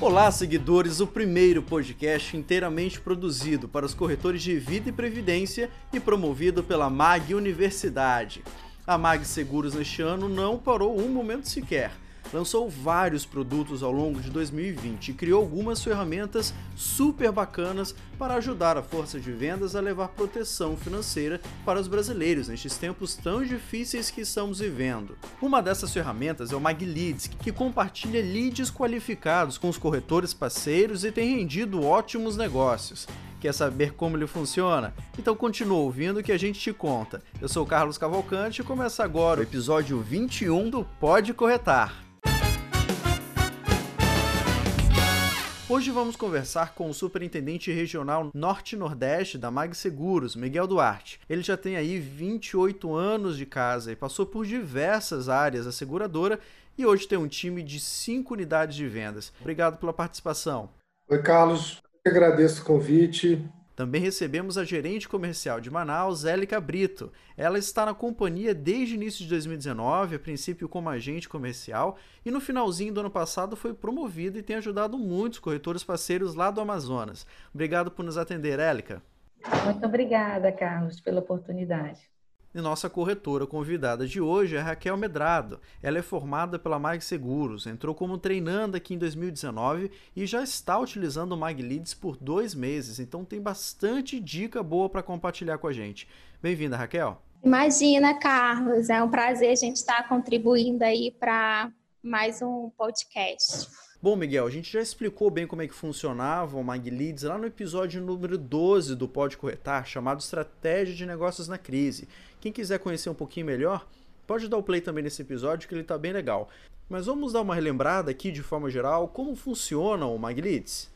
Olá, seguidores, o primeiro podcast inteiramente produzido para os corretores de vida e previdência e promovido pela MAG Universidade. A MAG Seguros neste ano não parou um momento sequer lançou vários produtos ao longo de 2020 e criou algumas ferramentas super bacanas para ajudar a força de vendas a levar proteção financeira para os brasileiros nestes tempos tão difíceis que estamos vivendo. Uma dessas ferramentas é o MagLeads, que compartilha leads qualificados com os corretores parceiros e tem rendido ótimos negócios. Quer saber como ele funciona? Então continua ouvindo que a gente te conta. Eu sou Carlos Cavalcante e começa agora o episódio 21 do Pode Corretar. Hoje vamos conversar com o Superintendente Regional Norte-Nordeste da Mag Seguros, Miguel Duarte. Ele já tem aí 28 anos de casa e passou por diversas áreas da seguradora e hoje tem um time de 5 unidades de vendas. Obrigado pela participação. Oi, Carlos. Eu agradeço o convite. Também recebemos a gerente comercial de Manaus, Élica Brito. Ela está na companhia desde início de 2019, a princípio como agente comercial, e no finalzinho do ano passado foi promovida e tem ajudado muitos corretores parceiros lá do Amazonas. Obrigado por nos atender, Élica. Muito obrigada, Carlos, pela oportunidade. E nossa corretora convidada de hoje é Raquel Medrado. Ela é formada pela Mag Seguros, entrou como treinando aqui em 2019 e já está utilizando o Mag Leads por dois meses, então tem bastante dica boa para compartilhar com a gente. Bem-vinda, Raquel. Imagina, Carlos, é um prazer a gente estar contribuindo aí para mais um podcast. Bom, Miguel, a gente já explicou bem como é que funcionava o MagLeads lá no episódio número 12 do Pode Corretar, chamado Estratégia de Negócios na Crise. Quem quiser conhecer um pouquinho melhor, pode dar o play também nesse episódio que ele está bem legal. Mas vamos dar uma relembrada aqui de forma geral como funciona o MagLeads?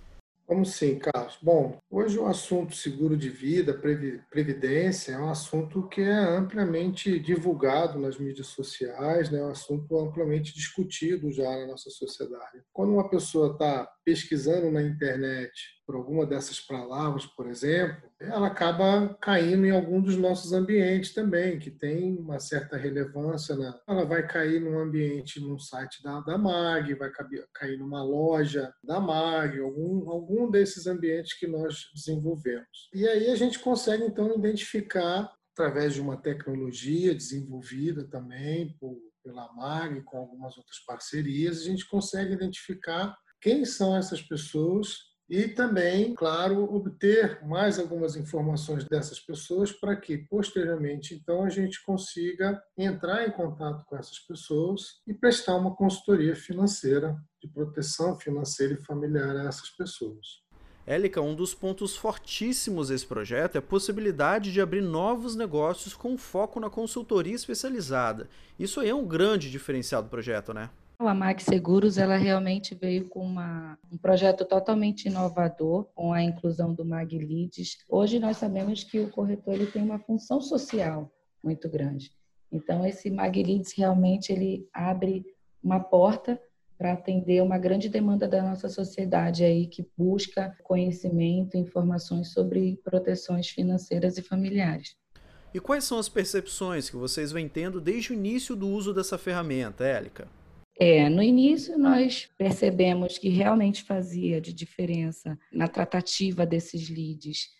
Vamos sim, Carlos. Bom, hoje o assunto seguro de vida, previdência, é um assunto que é amplamente divulgado nas mídias sociais, né? é um assunto amplamente discutido já na nossa sociedade. Quando uma pessoa está pesquisando na internet por alguma dessas palavras, por exemplo, ela acaba caindo em algum dos nossos ambientes também, que tem uma certa relevância. Na... Ela vai cair num ambiente, num site da, da MAG, vai cair numa loja da MAG, algum, algum desses ambientes que nós desenvolvemos. E aí a gente consegue, então, identificar, através de uma tecnologia desenvolvida também por, pela MAG, com algumas outras parcerias, a gente consegue identificar quem são essas pessoas e também, claro, obter mais algumas informações dessas pessoas para que, posteriormente, então, a gente consiga entrar em contato com essas pessoas e prestar uma consultoria financeira, de proteção financeira e familiar a essas pessoas. Élica, um dos pontos fortíssimos desse projeto é a possibilidade de abrir novos negócios com foco na consultoria especializada. Isso aí é um grande diferencial do projeto, né? A Mag Seguros ela realmente veio com uma, um projeto totalmente inovador com a inclusão do Mag Leads. Hoje nós sabemos que o corretor ele tem uma função social muito grande. Então esse Mag Leads realmente ele abre uma porta para atender uma grande demanda da nossa sociedade aí que busca conhecimento, informações sobre proteções financeiras e familiares. E quais são as percepções que vocês vêm tendo desde o início do uso dessa ferramenta, Élica? É, no início nós percebemos que realmente fazia de diferença na tratativa desses leads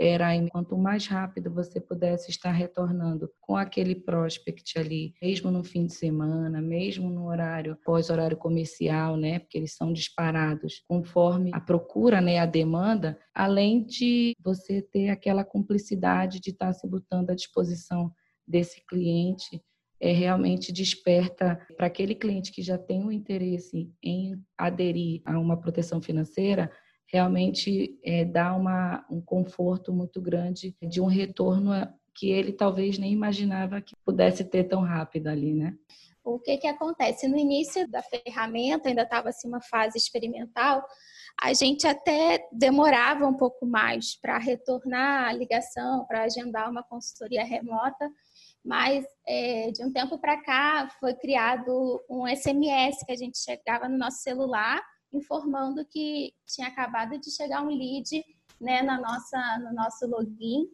era quanto mais rápido você pudesse estar retornando com aquele prospect ali, mesmo no fim de semana, mesmo no horário pós-horário comercial, né? Porque eles são disparados conforme a procura, né? A demanda, além de você ter aquela cumplicidade de estar se botando à disposição desse cliente é, realmente desperta para aquele cliente que já tem o interesse em aderir a uma proteção financeira, realmente é, dá uma, um conforto muito grande de um retorno que ele talvez nem imaginava que pudesse ter tão rápido ali, né? O que que acontece? No início da ferramenta, ainda estava assim uma fase experimental, a gente até demorava um pouco mais para retornar a ligação, para agendar uma consultoria remota, mas é, de um tempo para cá foi criado um SMS que a gente chegava no nosso celular informando que tinha acabado de chegar um lead né, na nossa, no nosso login.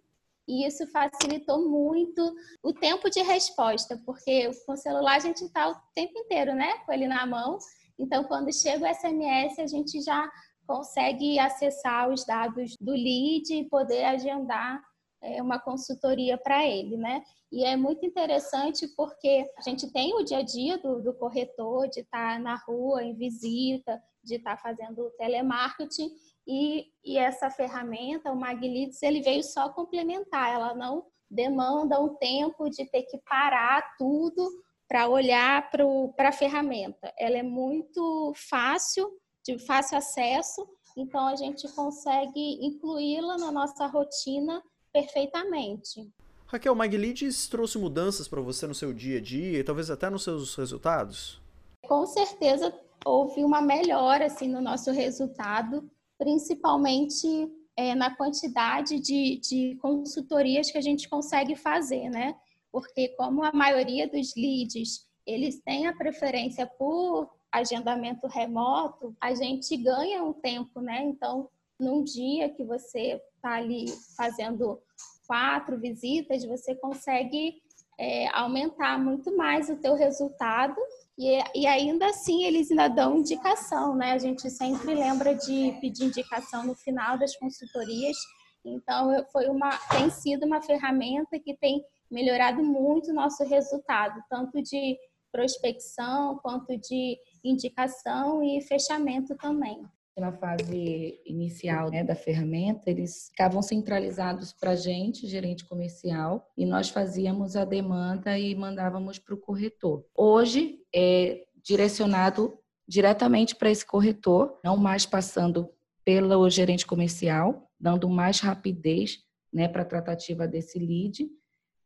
E isso facilitou muito o tempo de resposta, porque com o celular a gente está o tempo inteiro, né, com ele na mão, Então, quando chega o SMS, a gente já consegue acessar os dados do lead e poder agendar é, uma consultoria para ele, né? E é muito interessante porque a gente tem o dia a dia do, do corretor de estar tá na rua, em visita, de estar tá fazendo telemarketing e, e essa ferramenta, o Maglides, ele veio só complementar, ela não demanda um tempo de ter que parar tudo para olhar para a ferramenta. Ela é muito fácil, de fácil acesso, então a gente consegue incluí-la na nossa rotina perfeitamente. Raquel, Maglides trouxe mudanças para você no seu dia a dia e talvez até nos seus resultados? Com certeza houve uma melhora assim, no nosso resultado, principalmente é, na quantidade de, de consultorias que a gente consegue fazer, né? Porque como a maioria dos leads eles têm a preferência por agendamento remoto, a gente ganha um tempo, né? Então, num dia que você está ali fazendo quatro visitas, você consegue é, aumentar muito mais o teu resultado e, e, ainda assim eles ainda dão indicação, né? A gente sempre lembra de pedir indicação no final das consultorias. Então foi uma tem sido uma ferramenta que tem melhorado muito o nosso resultado, tanto de prospecção quanto de indicação e fechamento também na fase inicial né, da ferramenta, eles ficavam centralizados para a gente, gerente comercial, e nós fazíamos a demanda e mandávamos para o corretor. Hoje é direcionado diretamente para esse corretor, não mais passando pelo gerente comercial, dando mais rapidez né, para a tratativa desse lead,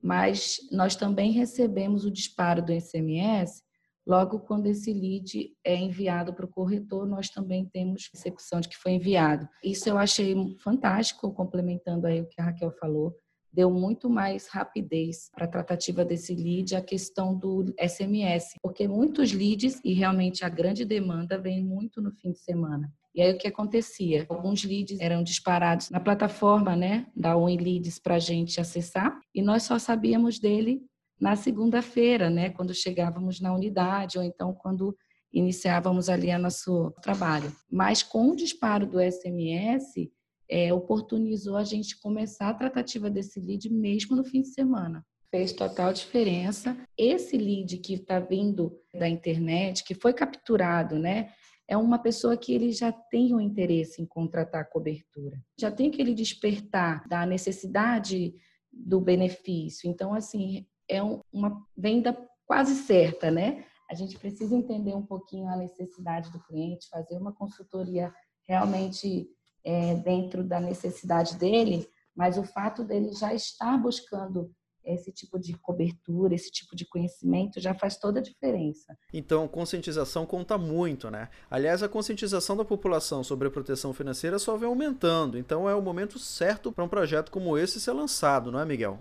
mas nós também recebemos o disparo do SMS Logo, quando esse lead é enviado para o corretor, nós também temos execução de que foi enviado. Isso eu achei fantástico, complementando aí o que a Raquel falou. Deu muito mais rapidez para a tratativa desse lead, a questão do SMS, porque muitos leads, e realmente a grande demanda, vem muito no fim de semana. E aí o que acontecia? Alguns leads eram disparados na plataforma né, da WinLeads para a gente acessar, e nós só sabíamos dele na segunda-feira, né, quando chegávamos na unidade ou então quando iniciávamos ali a nosso trabalho. Mas com o disparo do SMS, é, oportunizou a gente começar a tratativa desse lead mesmo no fim de semana. Fez total diferença. Esse lead que está vindo da internet, que foi capturado, né? É uma pessoa que ele já tem um interesse em contratar cobertura. Já tem aquele despertar da necessidade do benefício. Então, assim, é uma venda quase certa, né? A gente precisa entender um pouquinho a necessidade do cliente, fazer uma consultoria realmente é, dentro da necessidade dele, mas o fato dele já estar buscando esse tipo de cobertura, esse tipo de conhecimento já faz toda a diferença. Então, conscientização conta muito, né? Aliás, a conscientização da população sobre a proteção financeira só vem aumentando, então é o momento certo para um projeto como esse ser lançado, não é, Miguel?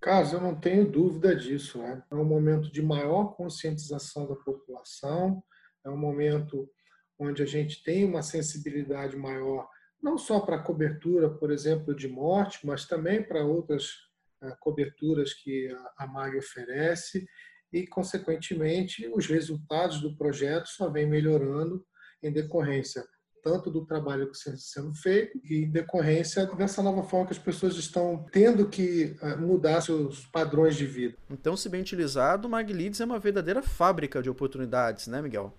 Carlos, eu não tenho dúvida disso. Né? É um momento de maior conscientização da população, é um momento onde a gente tem uma sensibilidade maior, não só para a cobertura, por exemplo, de morte, mas também para outras uh, coberturas que a, MAG oferece, e, consequentemente, os resultados do projeto só vêm melhorando em decorrência tanto do trabalho que está sendo feito e em decorrência dessa nova forma que as pessoas estão tendo que eh, mudar seus padrões de vida. Então, se bem utilizado, o Maglides é uma verdadeira fábrica de oportunidades, né, Miguel?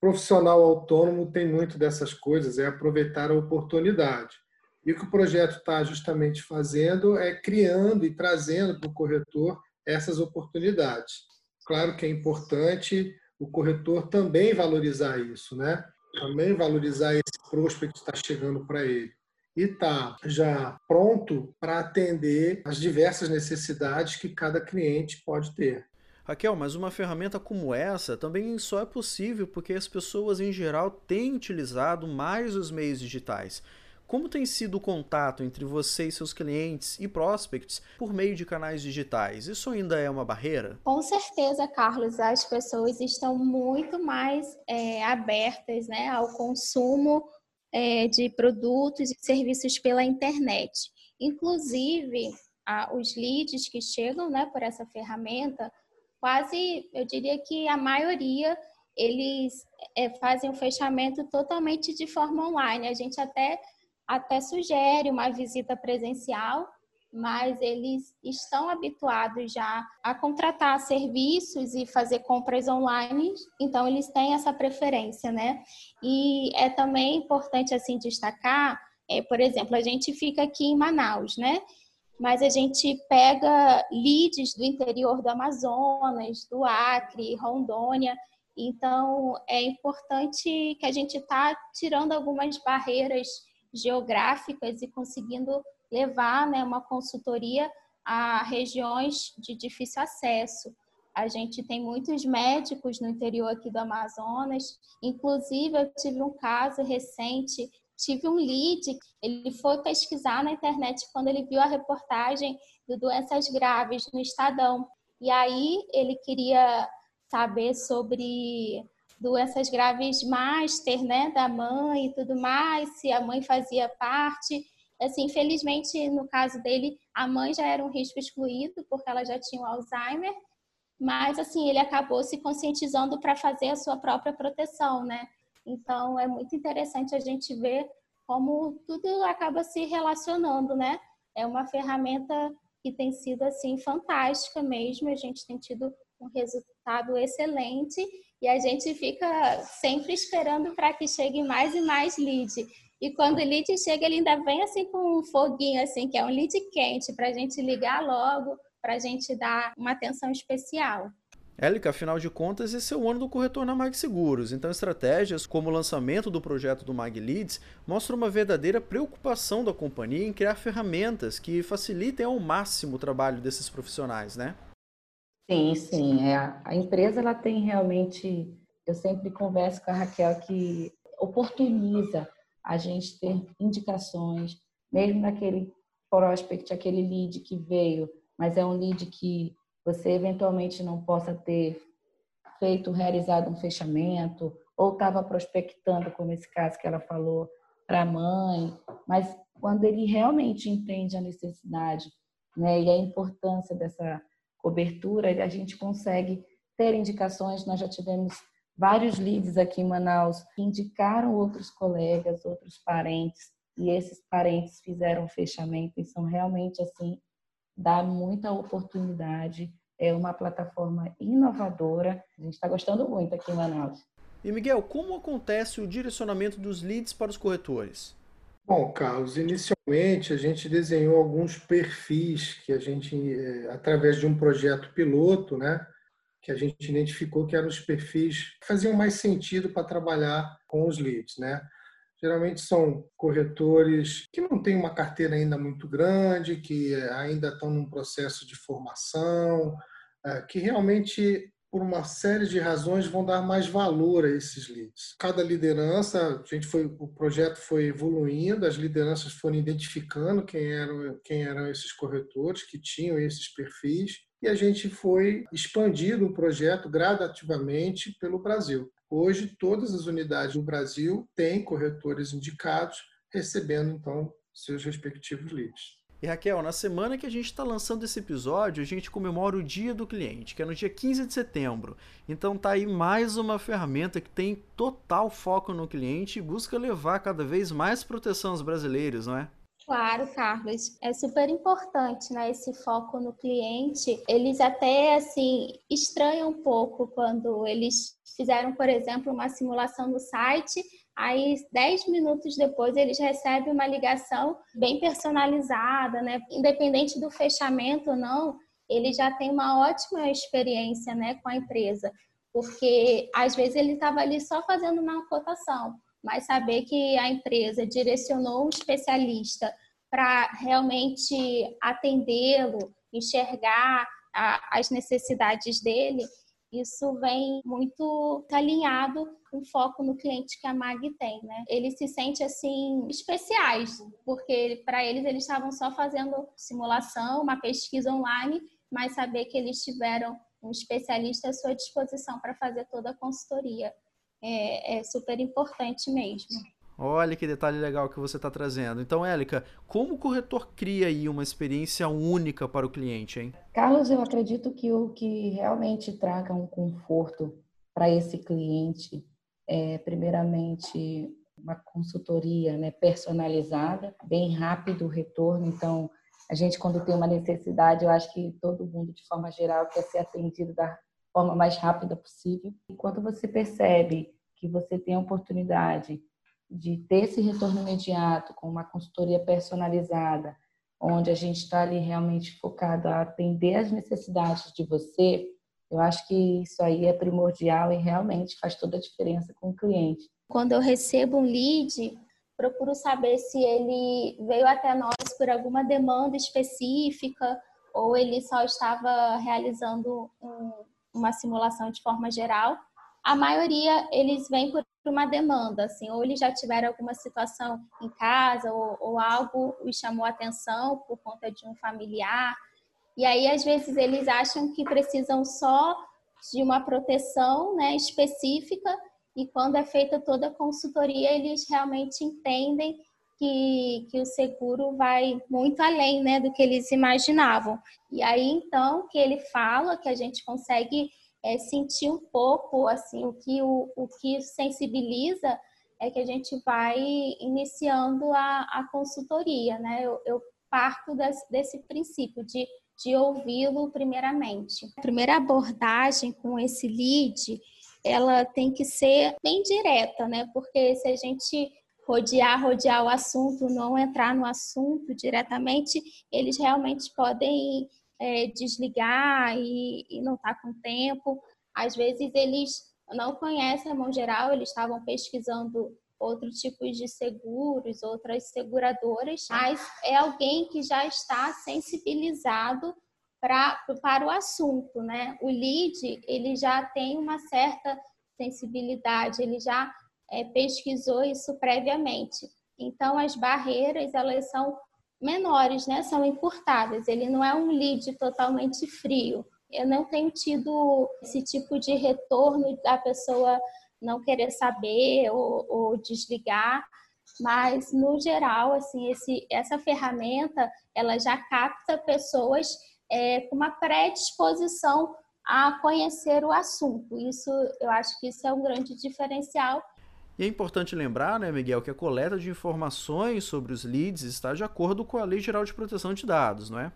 Profissional autônomo tem muito dessas coisas, é aproveitar a oportunidade. E o que o projeto está justamente fazendo é criando e trazendo para o corretor essas oportunidades. Claro que é importante o corretor também valorizar isso, né? Também valorizar esse prospect que está chegando para ele e está já pronto para atender as diversas necessidades que cada cliente pode ter. Raquel, mas uma ferramenta como essa também só é possível porque as pessoas em geral têm utilizado mais os meios digitais. Como tem sido o contato entre você e seus clientes e prospects por meio de canais digitais? Isso ainda é uma barreira? Com certeza, Carlos. As pessoas estão muito mais é, abertas né, ao consumo é, de produtos e serviços pela internet. Inclusive, a, os leads que chegam né, por essa ferramenta, quase, eu diria que a maioria eles é, fazem o fechamento totalmente de forma online. A gente até, até sugere uma visita presencial, mas eles estão habituados já a contratar serviços e fazer compras online, então eles têm essa preferência, né? E é também importante assim destacar, é, por exemplo, a gente fica aqui em Manaus, né? Mas a gente pega leads do interior do Amazonas, do Acre, Rondônia, então, é importante que a gente está tirando algumas barreiras geográficas e conseguindo levar né, uma consultoria a regiões de difícil acesso. A gente tem muitos médicos no interior aqui do Amazonas. Inclusive, eu tive um caso recente, tive um lead, ele foi pesquisar na internet quando ele viu a reportagem de doenças graves no Estadão. E aí ele queria saber sobre doenças graves master, né, da mãe e tudo mais, se a mãe fazia parte. Assim, infelizmente, no caso dele, a mãe já era um risco excluído, porque ela já tinha o Alzheimer, mas assim, ele acabou se conscientizando para fazer a sua própria proteção, né? Então, é muito interessante a gente ver como tudo acaba se relacionando, né? É uma ferramenta que tem sido assim fantástica mesmo, a gente tem tido um resultado excelente e a gente fica sempre esperando para que chegue mais e mais lead. E quando o lead chega, ele ainda vem assim com um foguinho, assim, que é um lead quente, para a gente ligar logo, para a gente dar uma atenção especial. Élica, afinal de contas, esse é o ano do corretor na Mag Seguros, então estratégias como o lançamento do projeto do Mag Leads mostram uma verdadeira preocupação da companhia em criar ferramentas que facilitem ao máximo o trabalho desses profissionais, né? Sim, sim. É, a empresa ela tem realmente, eu sempre converso com a Raquel que oportuniza a gente ter indicações, mesmo naquele prospect, aquele lead que veio, mas é um lead que você eventualmente não possa ter feito, realizado um fechamento, ou estava prospectando, como esse caso que ela falou, para a mãe, mas quando ele realmente entende a necessidade né, e a importância dessa cobertura, a gente consegue ter indicações. Nós já tivemos vários leads aqui em Manaus que indicaram outros colegas, outros parentes, e esses parentes fizeram fechamento e são realmente assim, dá muita oportunidade. É uma plataforma inovadora. A gente está gostando muito aqui em Manaus. E Miguel, como acontece o direcionamento dos leads para os corretores? Bom, Carlos, inicialmente a gente desenhou alguns perfis que a gente, eh, através de um projeto piloto, né, que a gente identificou que eram os perfis que faziam mais sentido para trabalhar com os leads, né? Geralmente são corretores que não têm uma carteira ainda muito grande, que ainda estão num processo de formação, eh, que realmente por uma série de razões, vão dar mais valor a esses leads. Cada liderança, a gente foi, o projeto foi evoluindo, as lideranças foram identificando quem eram, quem eram esses corretores que tinham esses perfis e a gente foi expandindo o projeto gradativamente pelo Brasil. Hoje, todas as unidades do Brasil têm corretores indicados, recebendo então seus respectivos leads. E Raquel, na semana que a gente está lançando esse episódio, a gente comemora o Dia do Cliente, que é no dia 15 de setembro. Então tá aí mais uma ferramenta que tem total foco no cliente e busca levar cada vez mais proteção aos brasileiros, não é? Claro, Carlos, é super importante, né, esse foco no cliente. Eles até assim estranham um pouco quando eles fizeram, por exemplo, uma simulação no site Aí, dez minutos depois, eles recebem uma ligação bem personalizada, né? Independente do fechamento ou não, ele já tem uma ótima experiência, né, com a empresa, porque às vezes ele estava ali só fazendo uma cotação, mas saber que a empresa direcionou um especialista para realmente atendê-lo, enxergar a, as necessidades dele, isso vem muito alinhado com o foco no cliente que a MAG tem, né? Eles se sentem assim especiais, porque para eles eles estavam só fazendo simulação, uma pesquisa online, mas saber que eles tiveram um especialista à sua disposição para fazer toda a consultoria é, é super importante mesmo. Olha que detalhe legal que você está trazendo. Então, Élica, como o corretor cria aí uma experiência única para o cliente, hein? Carlos, eu acredito que o que realmente traga um conforto para esse cliente é, primeiramente, uma consultoria né, personalizada, bem rápido o retorno. Então, a gente, quando tem uma necessidade, eu acho que todo mundo, de forma geral, quer ser atendido da forma mais rápida possível. E quando você percebe que você tem a oportunidade de ter esse retorno imediato com uma consultoria personalizada, onde a gente está ali realmente focado a atender as necessidades de você, eu acho que isso aí é primordial e realmente faz toda a diferença com o cliente. Quando eu recebo um lead, procuro saber se ele veio até nós por alguma demanda específica ou ele só estava realizando um, uma simulação de forma geral. A maioria eles vêm por uma demanda, assim, ou eles já tiveram alguma situação em casa ou, ou algo os chamou atenção por conta de um familiar e aí, às vezes, eles acham que precisam só de uma proteção né, específica, e quando é feita toda a consultoria, eles realmente entendem que, que o seguro vai muito além né, do que eles imaginavam. E aí, então, que ele fala que a gente consegue é, sentir um pouco assim o que o, o que sensibiliza é que a gente vai iniciando a, a consultoria, né? Eu, eu parto desse, desse princípio de de ouvi-lo primeiramente. A primeira abordagem com esse lead, ela tem que ser bem direta, né? Porque se a gente rodear, rodear o assunto, não entrar no assunto diretamente, eles realmente podem é, desligar e, e não estar tá com tempo. Às vezes eles não conhecem a mão geral, eles estavam pesquisando outros tipos de seguros, outras seguradoras, mas é alguém que já está sensibilizado pra, para o assunto, né? O lead, ele já tem uma certa sensibilidade, ele já é, pesquisou isso previamente. Então, as barreiras, elas são menores, né? São encurtadas. Ele não é um lead totalmente frio. Eu não tenho tido esse tipo de retorno da pessoa não querer saber ou, ou desligar, mas no geral, assim, esse, essa ferramenta ela já capta pessoas é, com uma predisposição a conhecer o assunto. Isso, eu acho que isso é um grande diferencial. E é importante lembrar, né, Miguel, que a coleta de informações sobre os leads está de acordo com a Lei Geral de Proteção de Dados, não é?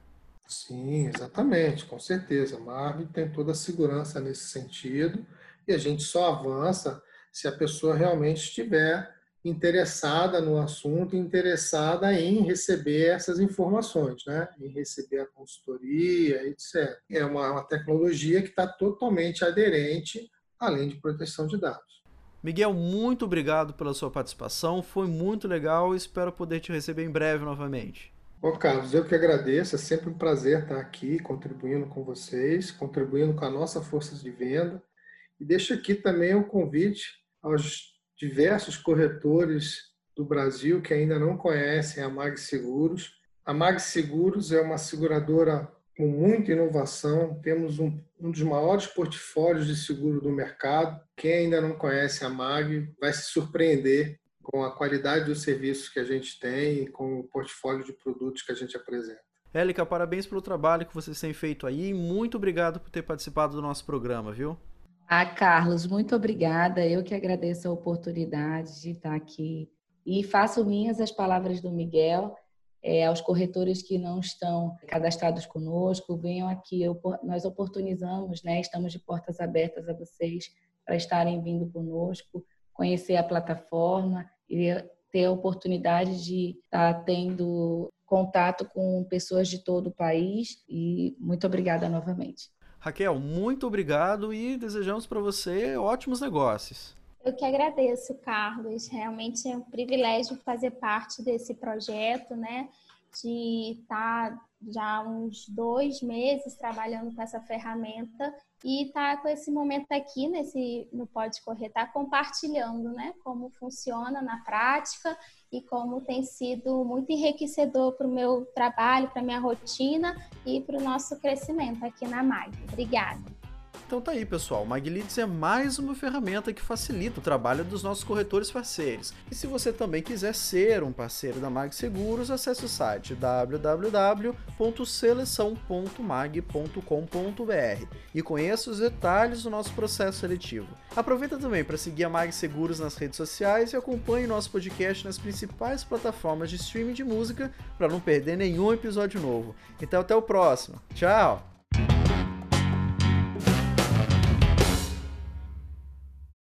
Sim, exatamente, com certeza. A MARV tem toda a segurança nesse sentido e a gente só avança se a pessoa realmente estiver interessada no assunto, interessada em receber essas informações, né? em receber a consultoria, etc. É uma, uma tecnologia que está totalmente aderente à lei de proteção de dados. Miguel, muito obrigado pela sua participação, foi muito legal e espero poder te receber em breve novamente. Ô Carlos, eu que agradeço, é sempre um prazer estar aqui contribuindo com vocês, contribuindo com a nossa força de venda. E deixo aqui também o convite aos diversos corretores do Brasil que ainda não conhecem a Mag Seguros. A Mag Seguros é uma seguradora com muita inovação, temos um, um dos maiores portfólios de seguro do mercado. Quem ainda não conhece a Mag vai se surpreender com a qualidade dos serviços que a gente tem e com o portfólio de produtos que a gente apresenta. Élica, parabéns pelo trabalho que vocês têm feito aí e muito obrigado por ter participado do nosso programa, viu? Ah, Carlos, muito obrigada. Eu que agradeço a oportunidade de estar aqui e faço minhas as palavras do Miguel. É, aos corretores que não estão cadastrados conosco, venham aqui. Eu, nós oportunizamos, né? Estamos de portas abertas a vocês para estarem vindo conosco, conhecer a plataforma e ter a oportunidade de estar tendo contato com pessoas de todo o país. E muito obrigada novamente. Raquel, muito obrigado e desejamos para você ótimos negócios. Eu que agradeço, Carlos. Realmente é um privilégio fazer parte desse projeto, né? De estar tá já uns dois meses trabalhando com essa ferramenta e estar tá com esse momento aqui nesse no Pode Correr, tá compartilhando, né? Como funciona na prática e como tem sido muito enriquecedor para o meu trabalho, para minha rotina e para o nosso crescimento aqui na MAG. Obrigada. Então tá aí, pessoal. O MagLeads é mais uma ferramenta que facilita o trabalho dos nossos corretores parceiros. E se você também quiser ser um parceiro da Mag Seguros, acesse o site www.seleção.mag.com.br e conheça os detalhes do nosso processo seletivo. Aproveita também para seguir a Mag Seguros nas redes sociais e acompanhe nosso podcast nas principais plataformas de streaming de música para não perder nenhum episódio novo. Então até o próximo. Tchau!